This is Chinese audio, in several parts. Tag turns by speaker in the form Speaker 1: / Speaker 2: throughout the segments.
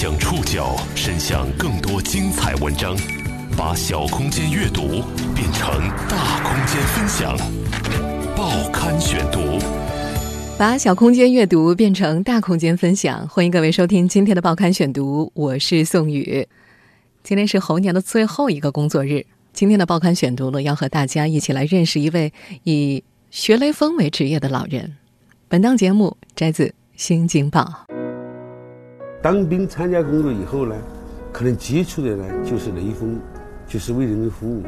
Speaker 1: 将触角伸向更多精彩文章，把小空间阅读变成大空间分享。报刊选读，
Speaker 2: 把小空间阅读变成大空间分享。欢迎各位收听今天的报刊选读，我是宋宇。今天是猴年的最后一个工作日，今天的报刊选读呢，要和大家一起来认识一位以学雷锋为职业的老人。本档节目摘自《新京报》。
Speaker 3: 当兵参加工作以后呢，可能接触的呢就是雷锋，就是为人民服务。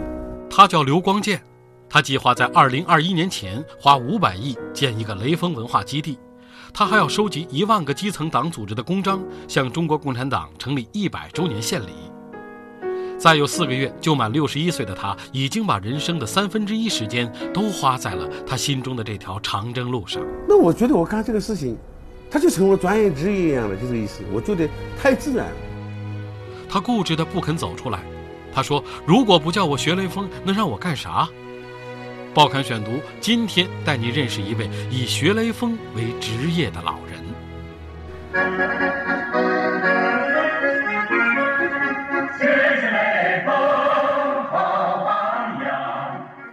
Speaker 4: 他叫刘光建，他计划在二零二一年前花五百亿建一个雷锋文化基地，他还要收集一万个基层党组织的公章，向中国共产党成立一百周年献礼。再有四个月就满六十一岁的他，已经把人生的三分之一时间都花在了他心中的这条长征路上。
Speaker 3: 那我觉得我干这个事情。他就成了专业职业一样的，就这个意思。我觉得太自然了。
Speaker 4: 他固执的不肯走出来。他说：“如果不叫我学雷锋，能让我干啥？”报刊选读，今天带你认识一位以学雷锋为职业的老人。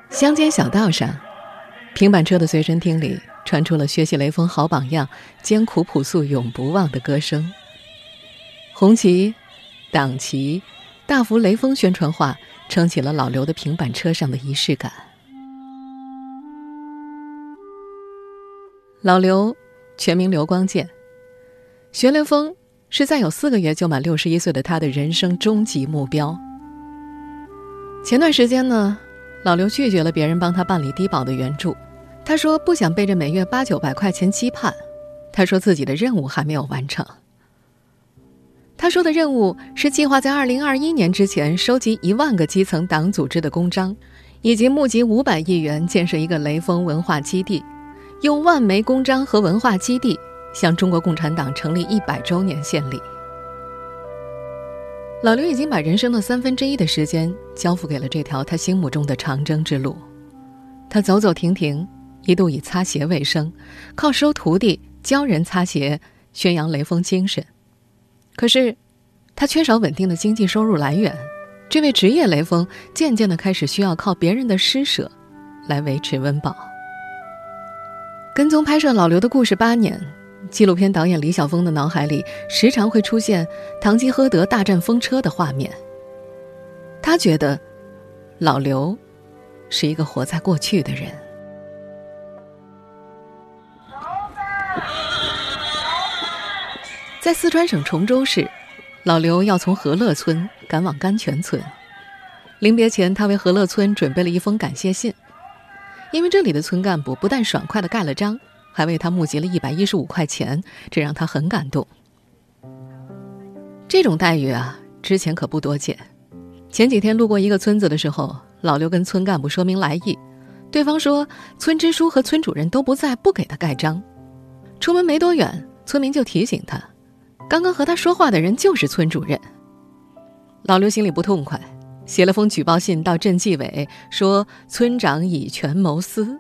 Speaker 2: 乡间小道上，平板车的随身听里。传出了学习雷锋好榜样、艰苦朴素永不忘的歌声。红旗、党旗、大幅雷锋宣传画撑起了老刘的平板车上的仪式感。老刘全名刘光建，学雷锋是在有四个月就满六十一岁的他的人生终极目标。前段时间呢，老刘拒绝了别人帮他办理低保的援助。他说不想被这每月八九百块钱期盼，他说自己的任务还没有完成。他说的任务是计划在二零二一年之前收集一万个基层党组织的公章，以及募集五百亿元建设一个雷锋文化基地，用万枚公章和文化基地向中国共产党成立一百周年献礼。老刘已经把人生的三分之一的时间交付给了这条他心目中的长征之路，他走走停停。一度以擦鞋为生，靠收徒弟、教人擦鞋，宣扬雷锋精神。可是，他缺少稳定的经济收入来源。这位职业雷锋渐渐的开始需要靠别人的施舍，来维持温饱。跟踪拍摄老刘的故事八年，纪录片导演李晓峰的脑海里时常会出现堂吉诃德大战风车的画面。他觉得，老刘是一个活在过去的人。在四川省崇州市，老刘要从和乐村赶往甘泉村。临别前，他为和乐村准备了一封感谢信，因为这里的村干部不但爽快的盖了章，还为他募集了一百一十五块钱，这让他很感动。这种待遇啊，之前可不多见。前几天路过一个村子的时候，老刘跟村干部说明来意，对方说村支书和村主任都不在，不给他盖章。出门没多远，村民就提醒他。刚刚和他说话的人就是村主任。老刘心里不痛快，写了封举报信到镇纪委，说村长以权谋私。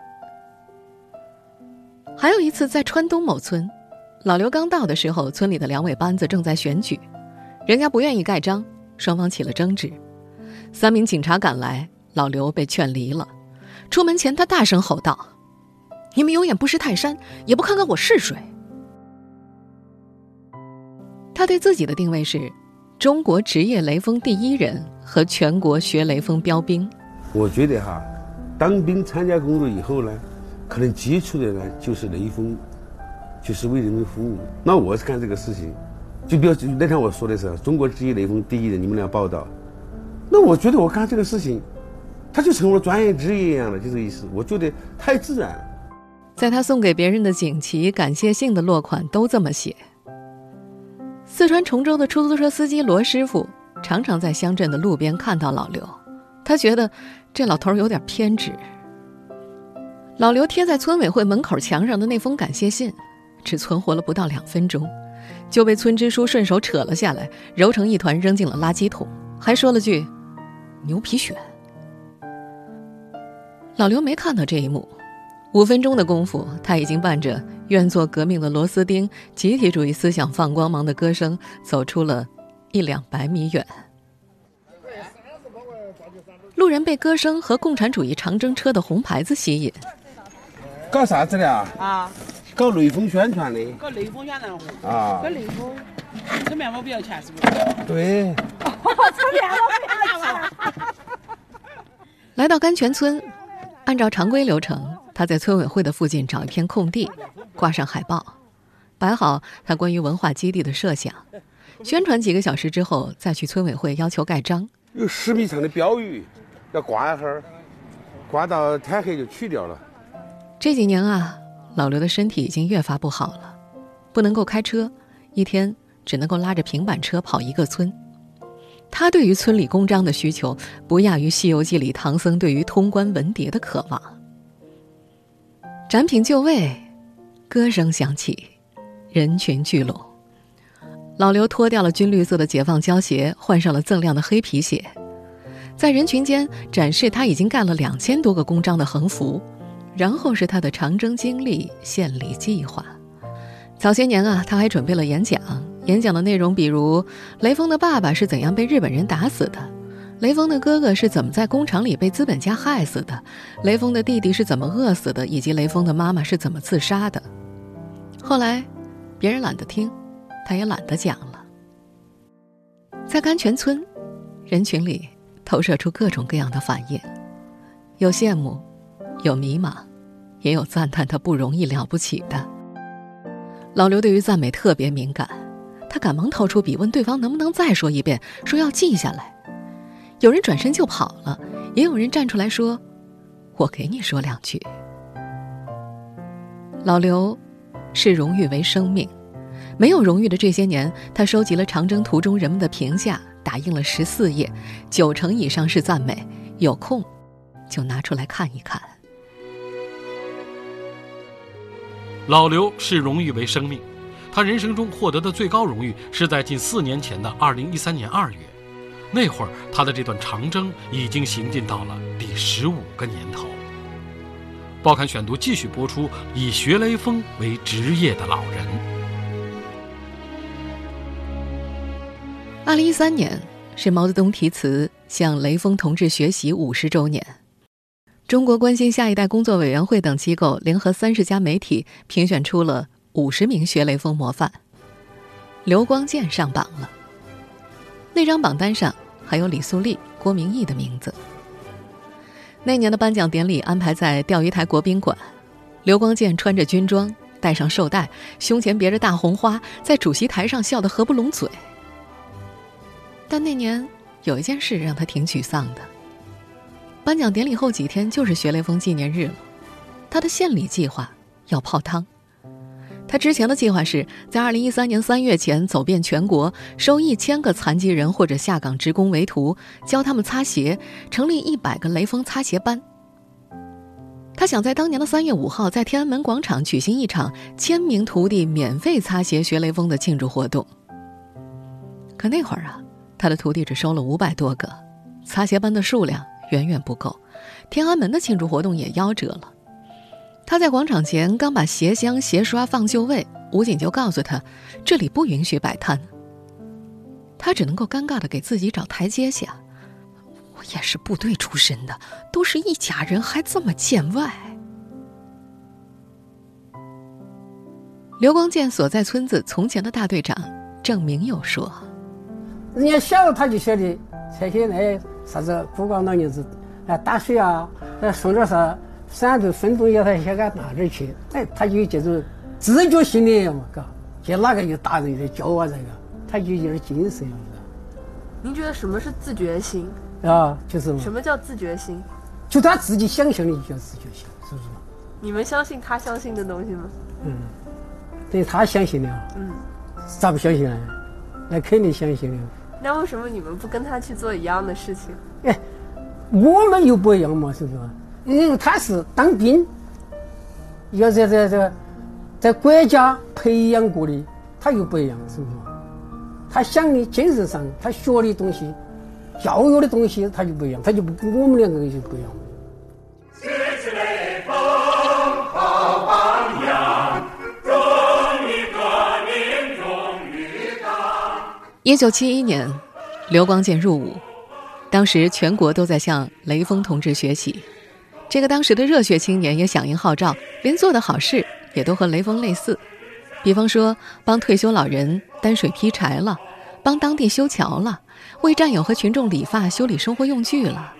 Speaker 2: 还有一次在川东某村，老刘刚到的时候，村里的两委班子正在选举，人家不愿意盖章，双方起了争执。三名警察赶来，老刘被劝离了。出门前，他大声吼道：“你们有眼不识泰山，也不看看我是谁！”他对自己的定位是，中国职业雷锋第一人和全国学雷锋标兵。
Speaker 3: 我觉得哈，当兵参加工作以后呢，可能接触的呢就是雷锋，就是为人民服务。那我是干这个事情，就比如那天我说的是中国职业雷锋第一人，你们俩报道。那我觉得我干这个事情，他就成了专业职业一样的，就这意思。我觉得太自然了。
Speaker 2: 在他送给别人的锦旗、感谢信的落款都这么写。四川崇州的出租车司机罗师傅常常在乡镇的路边看到老刘，他觉得这老头有点偏执。老刘贴在村委会门口墙上的那封感谢信，只存活了不到两分钟，就被村支书顺手扯了下来，揉成一团扔进了垃圾桶，还说了句“牛皮癣”。老刘没看到这一幕，五分钟的功夫，他已经伴着愿做革命的螺丝钉、集体主义思想放光芒的歌声，走出了一两百米远。路人被歌声和共产主义长征车的红牌子吸引。
Speaker 3: 搞啥子的啊？
Speaker 5: 啊，
Speaker 3: 搞雷锋宣传的。
Speaker 5: 搞雷锋宣传的。
Speaker 3: 啊。
Speaker 5: 搞雷锋，吃面包不要钱是不是？
Speaker 3: 对。
Speaker 5: 吃面包不要钱。
Speaker 2: 来到甘泉村，按照常规流程，他在村委会的附近找一片空地，挂上海报，摆好他关于文化基地的设想，宣传几个小时之后，再去村委会要求盖章。
Speaker 3: 有十米长的标语，要挂一会儿，挂到天黑就取掉了。
Speaker 2: 这几年啊，老刘的身体已经越发不好了，不能够开车，一天只能够拉着平板车跑一个村。他对于村里公章的需求，不亚于《西游记》里唐僧对于通关文牒的渴望。展品就位，歌声响起，人群聚拢。老刘脱掉了军绿色的解放胶鞋，换上了锃亮的黑皮鞋，在人群间展示他已经盖了两千多个公章的横幅。然后是他的长征经历、献礼计划。早些年啊，他还准备了演讲，演讲的内容比如雷锋的爸爸是怎样被日本人打死的，雷锋的哥哥是怎么在工厂里被资本家害死的，雷锋的弟弟是怎么饿死的，以及雷锋的妈妈是怎么自杀的。后来，别人懒得听，他也懒得讲了。在甘泉村，人群里投射出各种各样的反应，有羡慕，有迷茫。也有赞叹他不容易了不起的。老刘对于赞美特别敏感，他赶忙掏出笔问对方能不能再说一遍，说要记下来。有人转身就跑了，也有人站出来说：“我给你说两句。”老刘视荣誉为生命，没有荣誉的这些年，他收集了长征途中人们的评价，打印了十四页，九成以上是赞美。有空就拿出来看一看。
Speaker 4: 老刘视荣誉为生命，他人生中获得的最高荣誉是在近四年前的二零一三年二月，那会儿他的这段长征已经行进到了第十五个年头。报刊选读继续播出以学雷锋为职业的老人。
Speaker 2: 二零一三年是毛泽东题词向雷锋同志学习五十周年。中国关心下一代工作委员会等机构联合三十家媒体评选出了五十名学雷锋模范，刘光健上榜了。那张榜单上还有李素丽、郭明义的名字。那年的颁奖典礼安排在钓鱼台国宾馆，刘光健穿着军装，戴上绶带，胸前别着大红花，在主席台上笑得合不拢嘴。但那年有一件事让他挺沮丧的。颁奖典礼后几天就是学雷锋纪念日了，他的献礼计划要泡汤。他之前的计划是在二零一三年三月前走遍全国，收一千个残疾人或者下岗职工为徒，教他们擦鞋，成立一百个雷锋擦鞋班。他想在当年的三月五号在天安门广场举行一场千名徒弟免费擦鞋学雷锋的庆祝活动。可那会儿啊，他的徒弟只收了五百多个，擦鞋班的数量。远远不够，天安门的庆祝活动也夭折了。他在广场前刚把鞋箱、鞋刷放就位，武警就告诉他，这里不允许摆摊。他只能够尴尬的给自己找台阶下。我也是部队出身的，都是一家人，还这么见外。刘光健所在村子从前的大队长郑明友说：“
Speaker 6: 人家小他就晓得这些那。”啥子孤寡老娘子，哎，打水啊，哎，送点啥散毒分钟要，他先给他拿点去，哎，他就有这种自觉性的嘛，嘎，就哪个有大人在教啊，这个，他就有点精神，
Speaker 7: 您觉得什么是自觉性？
Speaker 6: 啊，就是
Speaker 7: 什么叫自觉性？
Speaker 6: 就他自己想象的就叫自觉性，是不是？
Speaker 7: 你们相信他相信的东西吗？
Speaker 6: 嗯，等于他相信的啊。嗯。咋不相信呢？那肯定相信的。
Speaker 7: 那为什么你们不跟他去做一样的事情？
Speaker 6: 哎，我们又不一样嘛，是不是？因为他是当兵，要在在在在国家培养过的，他又不一样，是不是？他想的、精神上，他学的东西、教育的东西，他就不一样，他就不跟我们两个人就不一样。学习雷锋好榜样，忠于革命忠于党。
Speaker 2: 一九七一年，刘光建入伍，当时全国都在向雷锋同志学习。这个当时的热血青年也响应号召，连做的好事也都和雷锋类似，比方说帮退休老人担水劈柴了，帮当地修桥了，为战友和群众理发修理生活用具了。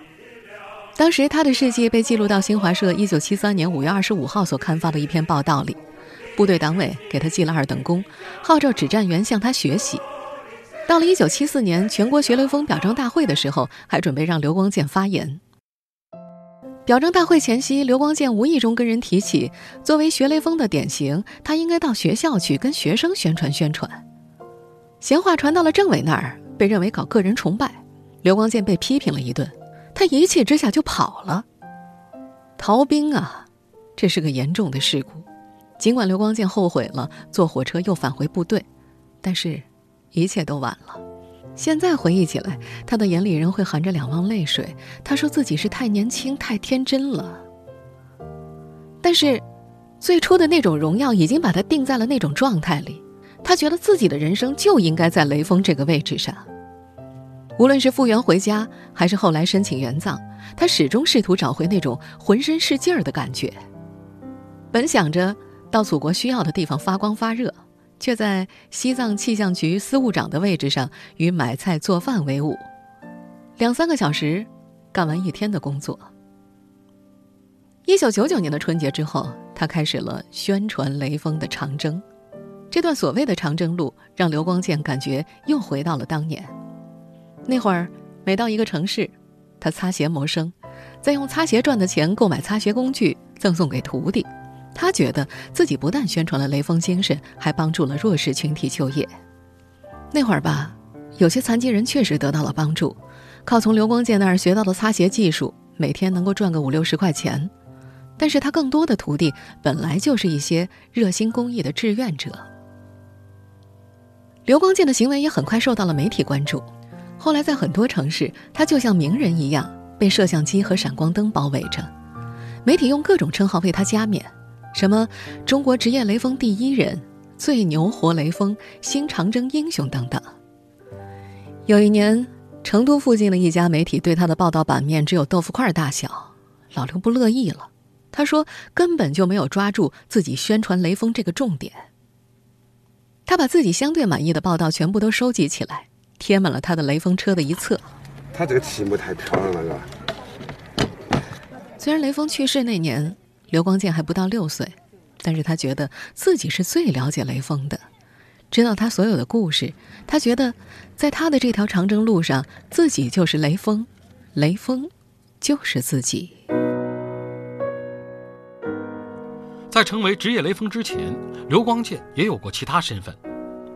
Speaker 2: 当时他的事迹被记录到新华社一九七三年五月二十五号所刊发的一篇报道里，部队党委给他记了二等功，号召指战员向他学习。到了一九七四年全国学雷锋表彰大会的时候，还准备让刘光健发言。表彰大会前夕，刘光健无意中跟人提起，作为学雷锋的典型，他应该到学校去跟学生宣传宣传。闲话传到了政委那儿，被认为搞个人崇拜，刘光健被批评了一顿，他一气之下就跑了。逃兵啊，这是个严重的事故。尽管刘光健后悔了，坐火车又返回部队，但是，一切都晚了。现在回忆起来，他的眼里仍会含着两汪泪水。他说自己是太年轻、太天真了。但是，最初的那种荣耀已经把他定在了那种状态里。他觉得自己的人生就应该在雷锋这个位置上。无论是复员回家，还是后来申请援藏，他始终试图找回那种浑身是劲儿的感觉。本想着到祖国需要的地方发光发热。却在西藏气象局司务长的位置上与买菜做饭为伍，两三个小时，干完一天的工作。一九九九年的春节之后，他开始了宣传雷锋的长征。这段所谓的长征路，让刘光健感觉又回到了当年。那会儿，每到一个城市，他擦鞋谋生，再用擦鞋赚的钱购买擦鞋工具，赠送给徒弟。他觉得自己不但宣传了雷锋精神，还帮助了弱势群体就业。那会儿吧，有些残疾人确实得到了帮助，靠从刘光健那儿学到的擦鞋技术，每天能够赚个五六十块钱。但是他更多的徒弟本来就是一些热心公益的志愿者。刘光健的行为也很快受到了媒体关注，后来在很多城市，他就像名人一样被摄像机和闪光灯包围着，媒体用各种称号为他加冕。什么？中国职业雷锋第一人、最牛活雷锋、新长征英雄等等。有一年，成都附近的一家媒体对他的报道版面只有豆腐块大小，老刘不乐意了。他说：“根本就没有抓住自己宣传雷锋这个重点。”他把自己相对满意的报道全部都收集起来，贴满了他的雷锋车的一侧。
Speaker 3: 他这个题目太漂亮了，是
Speaker 2: 吧？虽然雷锋去世那年。刘光健还不到六岁，但是他觉得自己是最了解雷锋的，知道他所有的故事。他觉得，在他的这条长征路上，自己就是雷锋，雷锋就是自己。
Speaker 4: 在成为职业雷锋之前，刘光健也有过其他身份，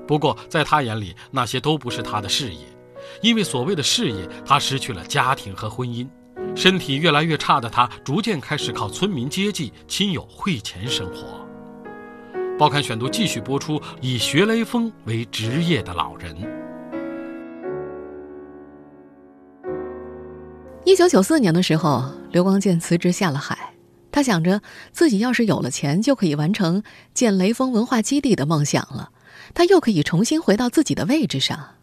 Speaker 4: 不过在他眼里，那些都不是他的事业，因为所谓的事业，他失去了家庭和婚姻。身体越来越差的他，逐渐开始靠村民接济、亲友汇钱生活。报刊选读继续播出：以学雷锋为职业的老人。
Speaker 2: 一九九四年的时候，刘光健辞职下了海，他想着自己要是有了钱，就可以完成建雷锋文化基地的梦想了，他又可以重新回到自己的位置上。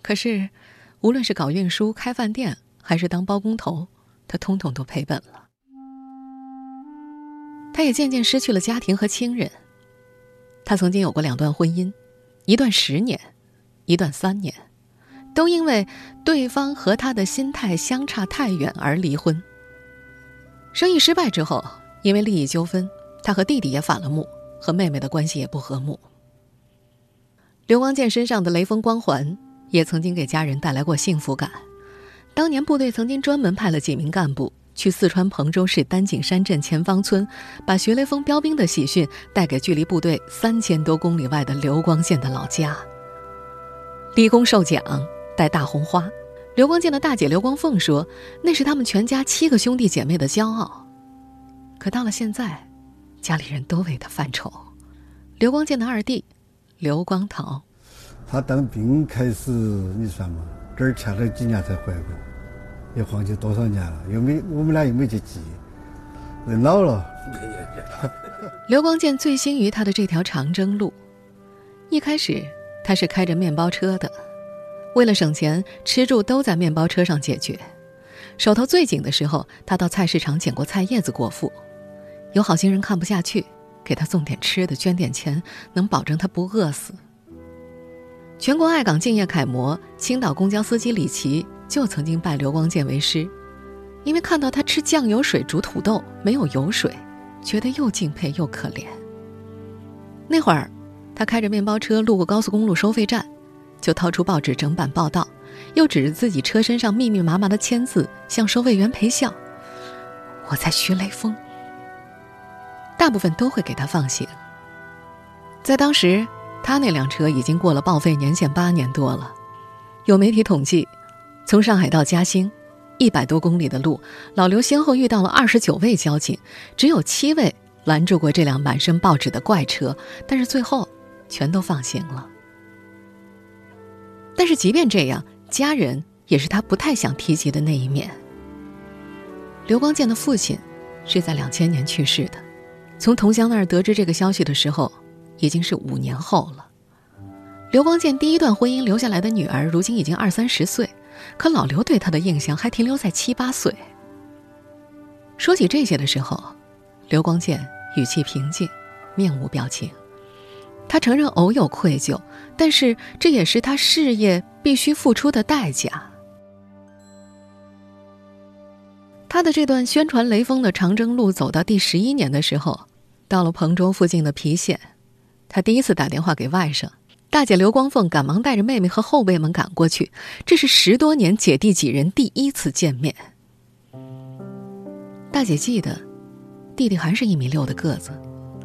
Speaker 2: 可是，无论是搞运输、开饭店，还是当包工头。他通通都赔本了，他也渐渐失去了家庭和亲人。他曾经有过两段婚姻，一段十年，一段三年，都因为对方和他的心态相差太远而离婚。生意失败之后，因为利益纠纷，他和弟弟也反了目，和妹妹的关系也不和睦。刘光健身上的雷锋光环，也曾经给家人带来过幸福感。当年部队曾经专门派了几名干部去四川彭州市丹景山镇前方村，把学雷锋标兵的喜讯带给距离部队三千多公里外的刘光健的老家。立功受奖，戴大红花。刘光健的大姐刘光凤说：“那是他们全家七个兄弟姐妹的骄傲。”可到了现在，家里人都为他犯愁。刘光健的二弟刘光桃，
Speaker 8: 他当兵开始，你算嘛？这儿欠了几年才回过，也忘记多少年了，又没我们俩又没去记，人老了。
Speaker 2: 刘光健醉心于他的这条长征路。一开始，他是开着面包车的，为了省钱，吃住都在面包车上解决。手头最紧的时候，他到菜市场捡过菜叶子果腹。有好心人看不下去，给他送点吃的，捐点钱，能保证他不饿死。全国爱岗敬业楷模、青岛公交司机李琦就曾经拜刘光健为师，因为看到他吃酱油水煮土豆没有油水，觉得又敬佩又可怜。那会儿，他开着面包车路过高速公路收费站，就掏出报纸整版报道，又指着自己车身上密密麻麻的签字向收费员陪笑：“我在学雷锋。”大部分都会给他放行。在当时，他那辆车已经过了报废年限八年多了。有媒体统计，从上海到嘉兴，一百多公里的路，老刘先后遇到了二十九位交警，只有七位拦住过这辆满身报纸的怪车，但是最后全都放行了。但是即便这样，家人也是他不太想提及的那一面。刘光健的父亲是在两千年去世的。从同乡那儿得知这个消息的时候，已经是五年后了。刘光健第一段婚姻留下来的女儿，如今已经二三十岁，可老刘对她的印象还停留在七八岁。说起这些的时候，刘光健语气平静，面无表情。他承认偶有愧疚，但是这也是他事业必须付出的代价。他的这段宣传雷锋的长征路走到第十一年的时候。到了彭州附近的郫县，他第一次打电话给外甥大姐刘光凤，赶忙带着妹妹和后辈们赶过去。这是十多年姐弟几人第一次见面。大姐记得，弟弟还是一米六的个子，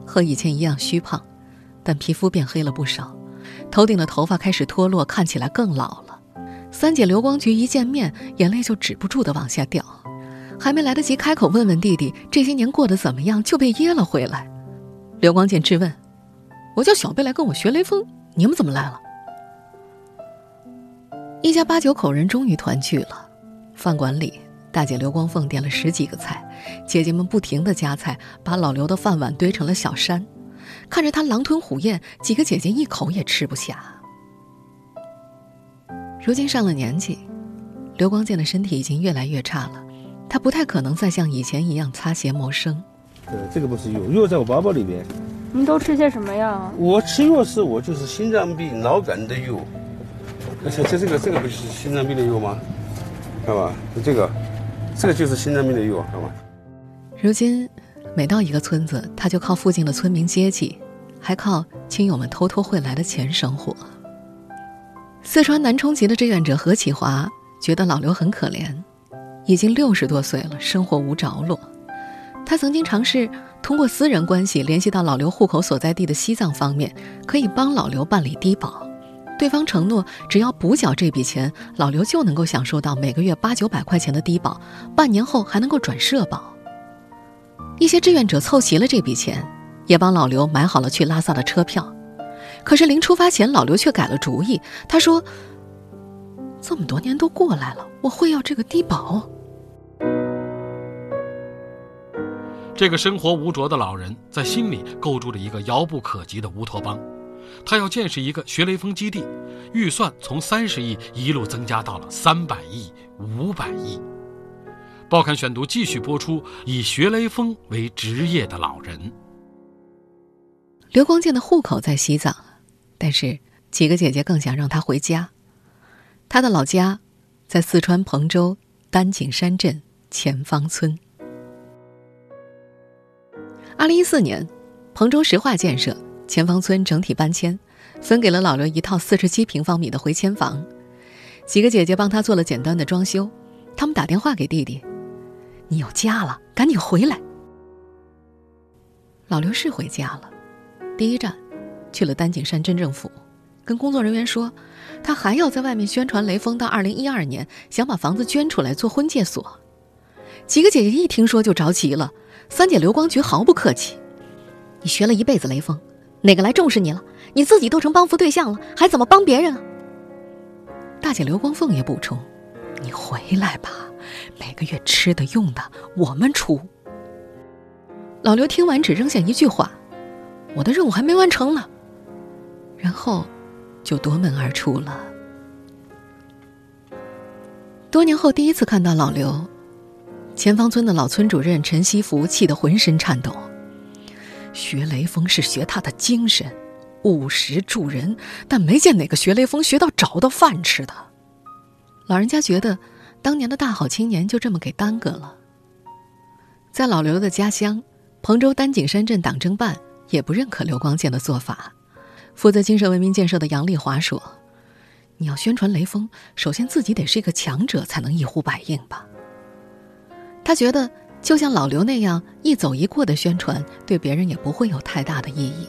Speaker 2: 和以前一样虚胖，但皮肤变黑了不少，头顶的头发开始脱落，看起来更老了。三姐刘光菊一见面，眼泪就止不住的往下掉，还没来得及开口问问弟弟这些年过得怎么样，就被噎了回来。刘光健质问：“我叫小贝来跟我学雷锋，你们怎么来了？”一家八九口人终于团聚了。饭馆里，大姐刘光凤点了十几个菜，姐姐们不停的夹菜，把老刘的饭碗堆成了小山。看着他狼吞虎咽，几个姐姐一口也吃不下。如今上了年纪，刘光健的身体已经越来越差了，他不太可能再像以前一样擦鞋谋生。
Speaker 3: 呃，这个不是药，药在我包包里面。
Speaker 9: 你都吃些什么药？
Speaker 3: 我吃药是我就是心脏病、脑梗的药。而且这这个这个不就是心脏病的药吗？看吧，这个，这个就是心脏病的药，看吧。
Speaker 2: 如今，每到一个村子，他就靠附近的村民接济，还靠亲友们偷偷汇来的钱生活。四川南充籍的志愿者何启华觉得老刘很可怜，已经六十多岁了，生活无着落。他曾经尝试通过私人关系联系到老刘户口所在地的西藏方面，可以帮老刘办理低保。对方承诺，只要补缴这笔钱，老刘就能够享受到每个月八九百块钱的低保，半年后还能够转社保。一些志愿者凑齐了这笔钱，也帮老刘买好了去拉萨的车票。可是临出发前，老刘却改了主意。他说：“这么多年都过来了，我会要这个低保。”
Speaker 4: 这个生活无着的老人在心里构筑着一个遥不可及的乌托邦，他要建设一个学雷锋基地，预算从三十亿一路增加到了三百亿、五百亿。报刊选读继续播出：以学雷锋为职业的老人。
Speaker 2: 刘光健的户口在西藏，但是几个姐姐更想让他回家。他的老家在四川彭州丹景山镇前方村。二零一四年，彭州石化建设前方村整体搬迁，分给了老刘一套四十七平方米的回迁房。几个姐姐帮他做了简单的装修。他们打电话给弟弟：“你有家了，赶紧回来。”老刘是回家了，第一站去了丹景山镇政府，跟工作人员说，他还要在外面宣传雷锋到二零一二年，想把房子捐出来做婚介所。几个姐姐一听说就着急了。三姐刘光菊毫不客气：“你学了一辈子雷锋，哪个来重视你了？你自己都成帮扶对象了，还怎么帮别人啊？”大姐刘光凤也补充：“你回来吧，每个月吃的用的我们出。”老刘听完只扔下一句话：“我的任务还没完成呢。”然后就夺门而出了。多年后第一次看到老刘，前方村的老村主任陈希福气得浑身颤抖。学雷锋是学他的精神，务实助人，但没见哪个学雷锋学到找到饭吃的。老人家觉得，当年的大好青年就这么给耽搁了。在老刘的家乡，彭州丹景山镇党政办也不认可刘光建的做法。负责精神文明建设的杨丽华说：“你要宣传雷锋，首先自己得是一个强者，才能一呼百应吧。”他觉得，就像老刘那样一走一过的宣传，对别人也不会有太大的意义。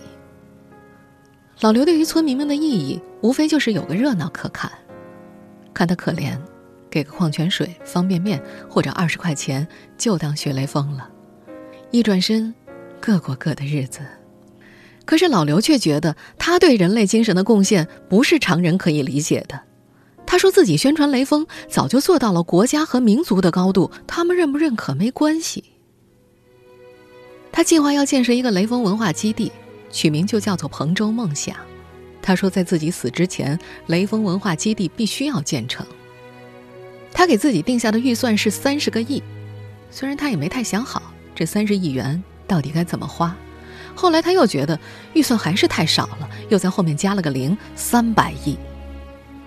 Speaker 2: 老刘对于村民们的意义，无非就是有个热闹可看。看他可怜，给个矿泉水、方便面或者二十块钱，就当学雷锋了。一转身，各过各的日子。可是老刘却觉得，他对人类精神的贡献不是常人可以理解的。他说自己宣传雷锋，早就做到了国家和民族的高度，他们认不认可没关系。他计划要建设一个雷锋文化基地，取名就叫做“彭州梦想”。他说，在自己死之前，雷锋文化基地必须要建成。他给自己定下的预算是三十个亿，虽然他也没太想好这三十亿元到底该怎么花。后来他又觉得预算还是太少了，又在后面加了个零，三百亿。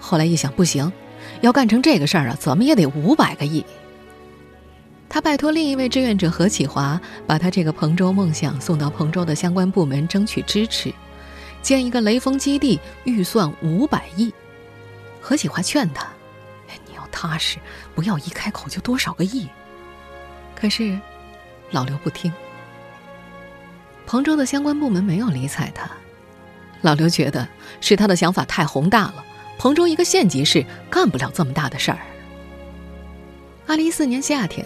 Speaker 2: 后来一想，不行，要干成这个事儿啊，怎么也得五百个亿。他拜托另一位志愿者何启华，把他这个彭州梦想送到彭州的相关部门争取支持。建一个雷锋基地，预算五百亿。何启华劝他：“你要踏实，不要一开口就多少个亿。”可是老刘不听。彭州的相关部门没有理睬他。老刘觉得是他的想法太宏大了，彭州一个县级市干不了这么大的事儿。二零一四年夏天，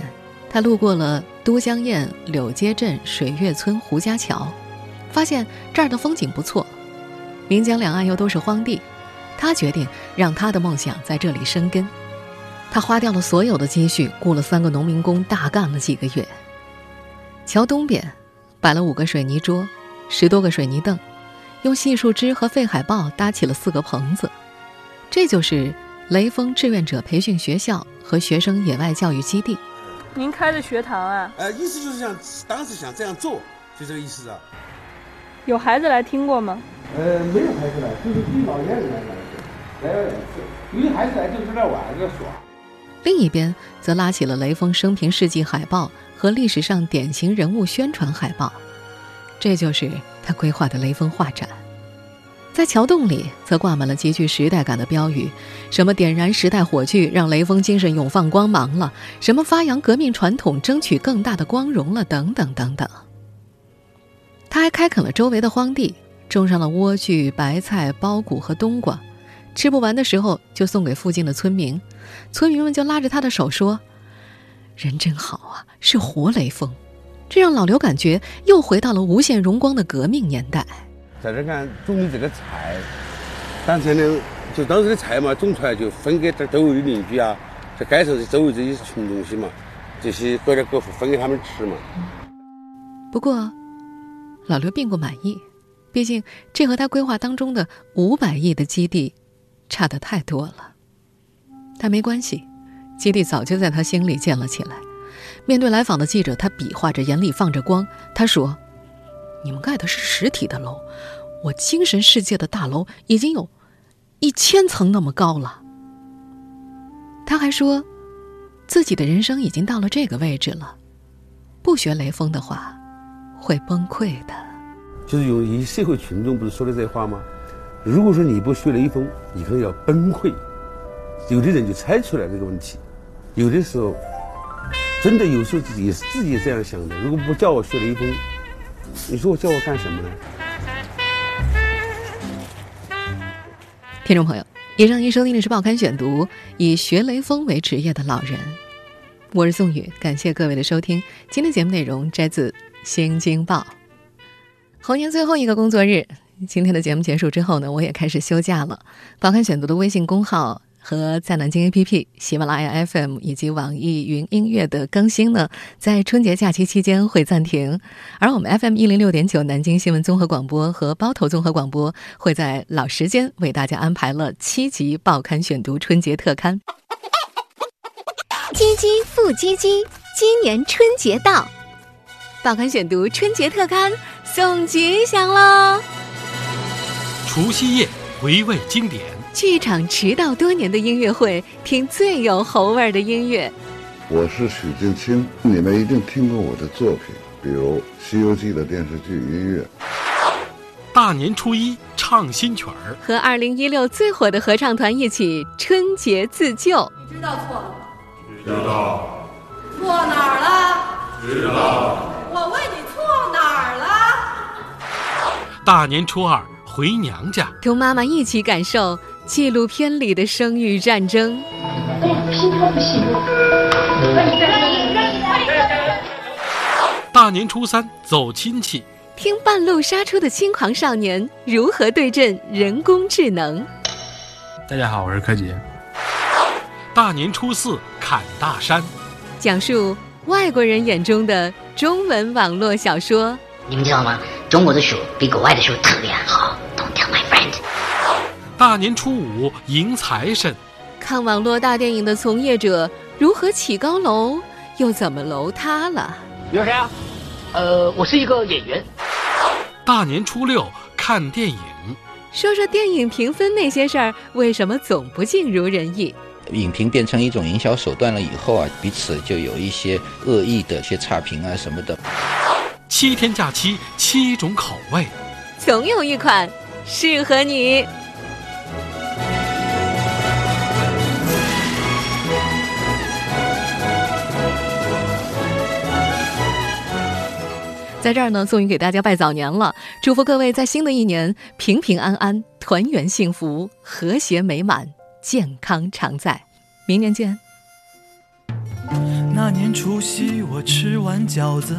Speaker 2: 他路过了都江堰柳街镇水月村胡家桥，发现这儿的风景不错。岷江两岸又都是荒地，他决定让他的梦想在这里生根。他花掉了所有的积蓄，雇了三个农民工，大干了几个月。桥东边摆了五个水泥桌，十多个水泥凳，用细树枝和废海报搭起了四个棚子。这就是雷锋志愿者培训学校和学生野外教育基地。
Speaker 9: 您开的学堂啊？
Speaker 3: 呃，意思就是想当时想这样做，就这个意思啊。
Speaker 9: 有孩子来听过吗？
Speaker 3: 呃，没有孩子来，就是听老年人来来来两次。有孩子来就是来玩来耍。
Speaker 2: 另一边则拉起了雷锋生平事迹海报和历史上典型人物宣传海报，这就是他规划的雷锋画展。在桥洞里则挂满了极具时代感的标语，什么点燃时代火炬，让雷锋精神永放光芒了；什么发扬革命传统，争取更大的光荣了，等等等等。他还开垦了周围的荒地，种上了莴苣、白菜、苞谷和冬瓜，吃不完的时候就送给附近的村民。村民们就拉着他的手说：“人真好啊，是活雷锋。”这让老刘感觉又回到了无限荣光的革命年代。
Speaker 3: 在这看种的这个菜，当前的就当时的菜嘛，种出来就分给这周围的邻居啊，这街上的周围这些群众些嘛，这些各家各户分给他们吃嘛。
Speaker 2: 不过。老刘并不满意，毕竟这和他规划当中的五百亿的基地差得太多了。但没关系，基地早就在他心里建了起来。面对来访的记者，他比划着，眼里放着光。他说：“你们盖的是实体的楼，我精神世界的大楼已经有一千层那么高了。”他还说，自己的人生已经到了这个位置了，不学雷锋的话。会崩溃的，
Speaker 3: 就是有一些社会群众不是说的这话吗？如果说你不学雷锋，你可能要崩溃。有的人就猜出来这个问题，有的时候真的有时候也是自己这样想的。如果不叫我学雷锋，你说我叫我干什么呢？
Speaker 2: 听众朋友，以上您收听的是《报刊选读》，以学雷锋为职业的老人，我是宋宇，感谢各位的收听。今天节目内容摘自。新京报，猴年最后一个工作日，今天的节目结束之后呢，我也开始休假了。报刊选读的微信公号和在南京 APP、喜马拉雅 FM 以及网易云音乐的更新呢，在春节假期期间会暂停。而我们 FM 一零六点九南京新闻综合广播和包头综合广播会在老时间为大家安排了七集报刊选读春节特刊。
Speaker 10: 唧唧复唧唧，今年春节到，
Speaker 2: 报刊选读春节特刊送吉祥喽！
Speaker 4: 除夕夜回味经典，
Speaker 2: 去一场迟到多年的音乐会，听最有猴味儿的音乐。
Speaker 11: 我是许镜清，你们一定听过我的作品，比如《西游记》的电视剧音乐。
Speaker 4: 大年初一唱新曲儿，
Speaker 2: 和二零一六最火的合唱团一起春节自救。
Speaker 12: 你知道错了吗？
Speaker 13: 知道。
Speaker 12: 错哪儿了？
Speaker 13: 知道。
Speaker 12: 我问你错哪儿了？
Speaker 4: 大年初二回娘家，
Speaker 2: 同妈妈一起感受纪录片里的生育战争。
Speaker 14: 哎呀，心跳不行
Speaker 4: 大年初三走亲戚。
Speaker 2: 听半路杀出的轻狂少年如何对阵人工智能。
Speaker 15: 大家好，我是柯洁。
Speaker 4: 大年初四砍大山，
Speaker 2: 讲述外国人眼中的中文网络小说。
Speaker 16: 你们知道吗？中国的书比国外的书特别好。
Speaker 4: 大年初五迎财神，
Speaker 2: 看网络大电影的从业者如何起高楼，又怎么楼塌了？
Speaker 17: 你是谁啊？呃，我是一个演员。
Speaker 4: 大年初六看电影，
Speaker 2: 说说电影评分那些事儿，为什么总不尽如人意？
Speaker 18: 影评变成一种营销手段了以后啊，彼此就有一些恶意的一些差评啊什么的。
Speaker 4: 七天假期，七种口味，
Speaker 2: 总有一款适合你。在这儿呢，宋宇给大家拜早年了，祝福各位在新的一年平平安安、团圆幸福、和谐美满、健康常在。明年见。
Speaker 19: 那年除夕，我吃完饺子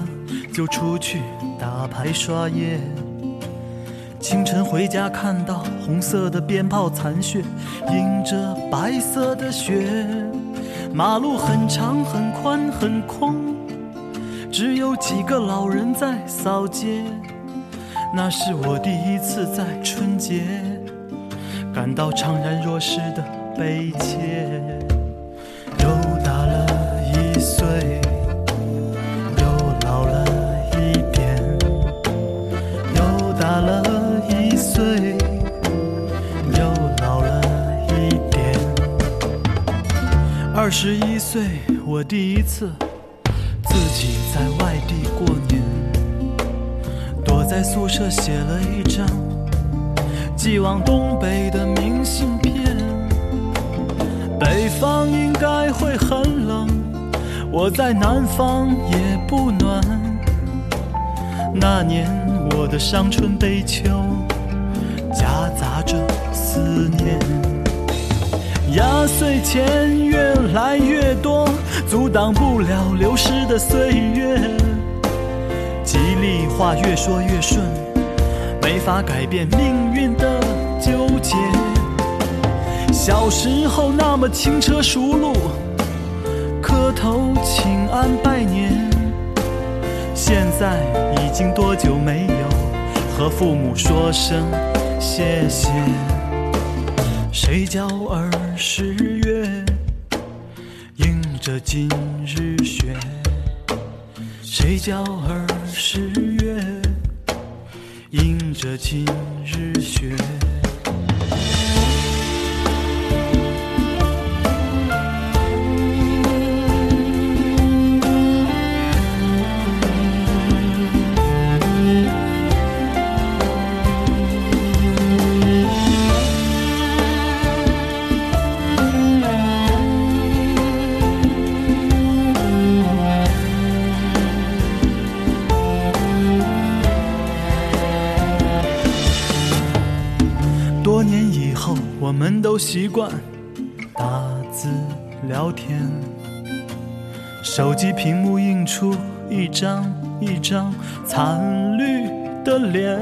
Speaker 19: 就出去打牌刷夜。清晨回家，看到红色的鞭炮残雪映着白色的雪，马路很长很宽很空。只有几个老人在扫街，那是我第一次在春节感到怅然若失的悲切。又大了一岁，又老了一点，又大了一岁，又老了一点。二十一岁，我第一次。己在外地过年，躲在宿舍写了一张寄往东北的明信片。北方应该会很冷，我在南方也不暖。那年我的伤春悲秋夹杂着思念。压岁钱越来越多，阻挡不了流逝的岁月。吉利话越说越顺，没法改变命运的纠结。小时候那么轻车熟路，磕头请安拜年。现在已经多久没有和父母说声谢谢？谁叫儿时月映着今日雪？谁教儿时月映着今日雪？都习惯打字聊天，手机屏幕映出一张一张惨绿的脸，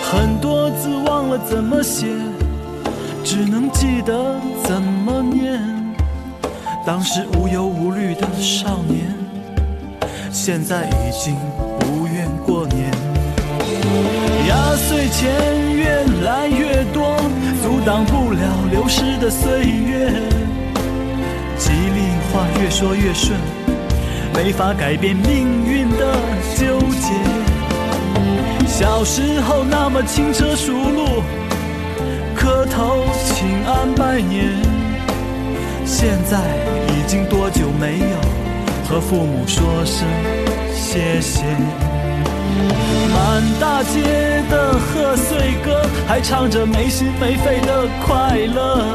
Speaker 19: 很多字忘了怎么写，只能记得怎么念。当时无忧无虑的少年，现在已经不愿过年。压岁钱越来越，挡不了流逝的岁月。吉利话越说越顺，没法改变命运的纠结。小时候那么轻车熟路，磕头请安拜年，现在已经多久没有和父母说声谢谢？满大街的贺岁歌，还唱着没心没肺的快乐。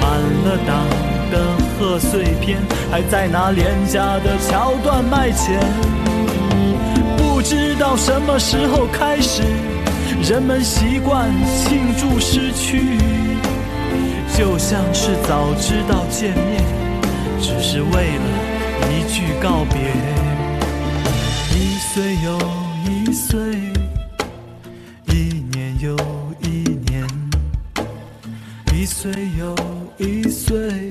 Speaker 19: 满了档的贺岁片，还在拿廉价的桥段卖钱。不知道什么时候开始，人们习惯庆祝失去，就像是早知道见面，只是为了一句告别。岁又一岁，一年又一年，一岁又一岁，